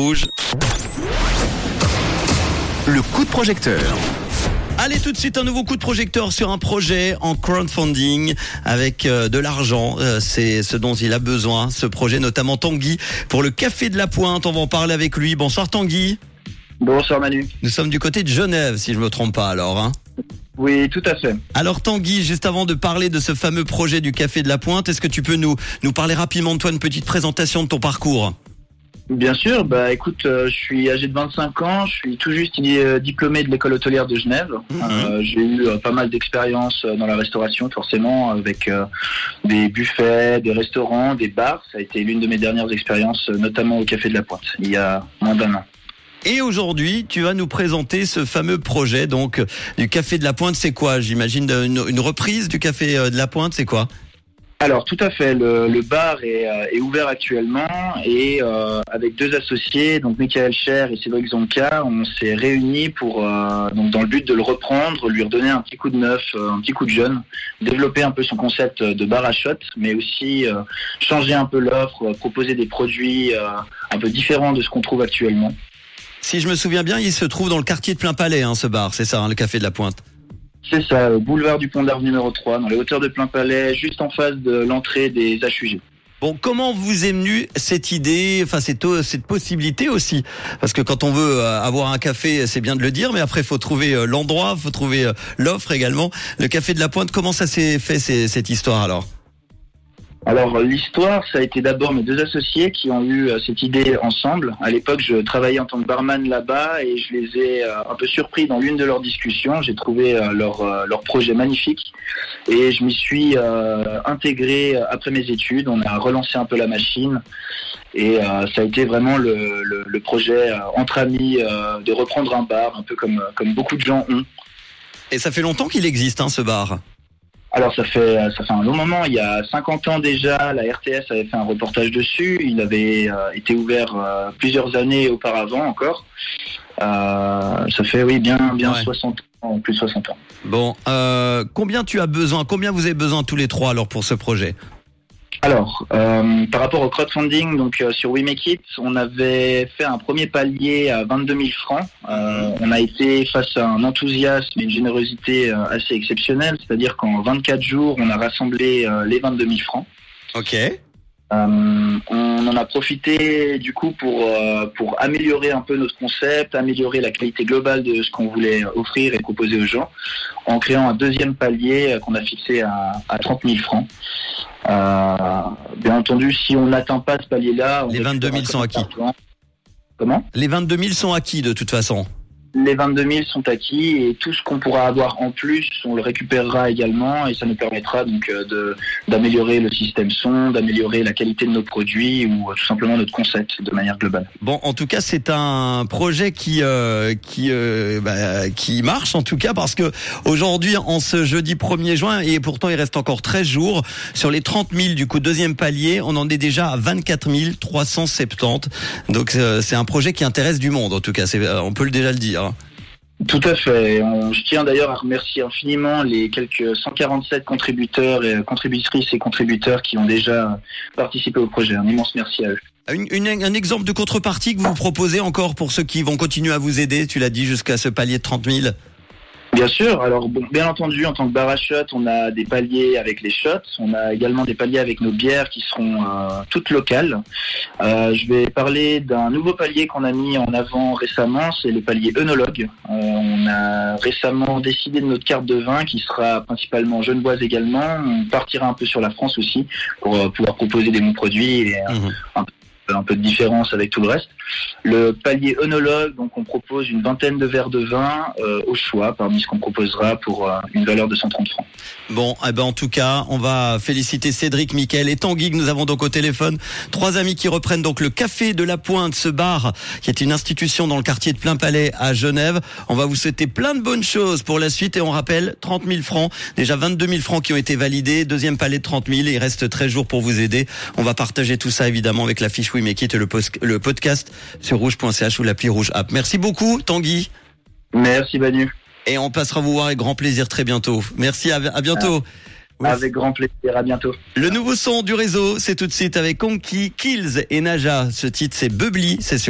rouge. Le coup de projecteur. Allez tout de suite un nouveau coup de projecteur sur un projet en crowdfunding avec euh, de l'argent. Euh, c'est ce dont il a besoin, ce projet notamment Tanguy pour le Café de la Pointe. On va en parler avec lui. Bonsoir Tanguy. Bonsoir Manu. Nous sommes du côté de Genève si je me trompe pas alors. Hein. Oui, tout à fait. Alors Tanguy, juste avant de parler de ce fameux projet du Café de la Pointe, est-ce que tu peux nous, nous parler rapidement de toi, une petite présentation de ton parcours? Bien sûr, bah écoute, euh, je suis âgé de 25 ans, je suis tout juste euh, diplômé de l'école hôtelière de Genève. Mhm. Euh, J'ai eu pas mal d'expériences euh, dans la restauration, forcément, avec des buffets, des restaurants, des bars. Ça a été l'une de mes dernières expériences, notamment au Café de la Pointe, il y a moins d'un an. Et aujourd'hui, tu vas nous présenter ce fameux projet donc du Café de la Pointe. C'est quoi? J'imagine une, une reprise du Café de la Pointe. C'est quoi? Alors tout à fait, le, le bar est, euh, est ouvert actuellement et euh, avec deux associés, donc Michael Cher et Cédric Zonka, on s'est réunis pour euh, donc dans le but de le reprendre, lui redonner un petit coup de neuf, euh, un petit coup de jeune, développer un peu son concept de bar à shot, mais aussi euh, changer un peu l'offre, proposer des produits un peu différents de ce qu'on trouve actuellement. Si je me souviens bien, il se trouve dans le quartier de Plein Palais, hein, ce bar. C'est ça, hein, le Café de la Pointe. C'est ça, boulevard du Pont d'Arve numéro 3, dans les hauteurs de Plein Palais, juste en face de l'entrée des HUG. Bon, comment vous est venue cette idée, enfin cette, cette possibilité aussi? Parce que quand on veut euh, avoir un café, c'est bien de le dire, mais après faut trouver euh, l'endroit, faut trouver euh, l'offre également. Le Café de la Pointe, comment ça s'est fait cette histoire alors? Alors l'histoire, ça a été d'abord mes deux associés qui ont eu euh, cette idée ensemble. À l'époque, je travaillais en tant que barman là-bas et je les ai euh, un peu surpris dans l'une de leurs discussions. J'ai trouvé euh, leur, leur projet magnifique et je m'y suis intégré après mes études. On a relancé un peu la machine et ça a été vraiment le, projet entre amis de reprendre un bar, un peu comme, comme beaucoup de gens ont. Et ça fait longtemps qu'il existe, hein, ce bar? Alors ça fait ça fait un long moment, il y a 50 ans déjà, la RTS avait fait un reportage dessus, il avait euh, été ouvert euh, plusieurs années auparavant encore. Euh, ça fait oui bien bien Ouais. 60 ans, plus de 60 ans. Bon, euh, combien tu as besoin Combien vous avez besoin tous les trois alors pour ce projet? Alors, euh, par rapport au crowdfunding, donc euh, sur We Make It, on avait fait un premier palier à 22 000 francs. Euh, on a été face à un enthousiasme et une générosité euh, assez exceptionnelle, c'est-à-dire qu'en 24 jours, on a rassemblé les 22 000 francs. Ok. Euh, on en a profité du coup pour euh, pour améliorer un peu notre concept, améliorer la qualité globale de ce qu'on voulait offrir et proposer aux gens, en créant un deuxième palier euh, qu'on a fixé à, à 30 000 francs. Euh, bien entendu, si on n'atteint pas ce palier-là, on Les 22 000 récupérera sont acquis. Comment? Les 22 000 sont acquis de toute façon. Les 22 000 sont acquis et tout ce qu'on pourra avoir en plus, on le récupérera également et ça nous permettra donc euh, d'améliorer le système son, d'améliorer la qualité de nos produits ou euh, tout simplement notre concept de manière globale. Bon, en tout cas, c'est un projet qui euh, qui bah, qui marche en tout cas parce que aujourd'hui, en ce jeudi 1er juin, et pourtant il reste encore 13 jours sur les 30 000 du coup deuxième palier, on en est déjà à 24 370. Donc c'est un projet qui intéresse du monde en tout cas. On peut le déjà le dire. Tout à fait. Je tiens d'ailleurs à remercier infiniment les quelques 147 contributeurs et contributrices et contributeurs qui ont déjà participé au projet. Un immense merci à eux. Une- un exemple de contrepartie que vous proposez encore pour ceux qui vont continuer à vous aider. Tu l'as dit jusqu'à ce palier de 30 000. Bien sûr. Alors, bon, bien entendu, en tant que bar à shots, on a des paliers avec les shots. On a également des paliers avec nos bières qui seront euh, toutes locales. Euh, je vais parler d'un nouveau palier qu'on a mis en avant récemment. C'est le palier œnologue. Euh, on a récemment décidé de notre carte de vin qui sera principalement genevoise également. On partira un peu sur la France aussi pour euh, pouvoir proposer des bons produits et euh, Mhm. Un peu de différence avec tout le reste. Le palier œnologue, donc on propose une vingtaine de verres de vin euh, au choix parmi ce qu'on proposera pour euh, une valeur de 130 francs. Bon, eh ben en tout cas, on va féliciter Cédric, Mickaël et Tanguy que nous avons donc au téléphone. Trois amis qui reprennent donc le Café de la Pointe, ce bar qui est une institution dans le quartier de Plein Palais à Genève. On va vous souhaiter plein de bonnes choses pour la suite et on rappelle 30 000 francs, déjà 22 000 francs qui ont été validés, deuxième palais de 30 000, il reste 13 jours pour vous aider. On va partager tout ça évidemment avec la fiche It et le, podcast sur rouge.ch ou l'appli Rouge App. Merci beaucoup Tanguy Merci Banu. et on passera vous voir avec grand plaisir très bientôt. Merci, à, à bientôt. Oui. Avec grand plaisir. À bientôt. Le nouveau son du réseau, c'est tout de suite avec Conky, Kills et Naja. Ce titre, c'est Bubbly, c'est sur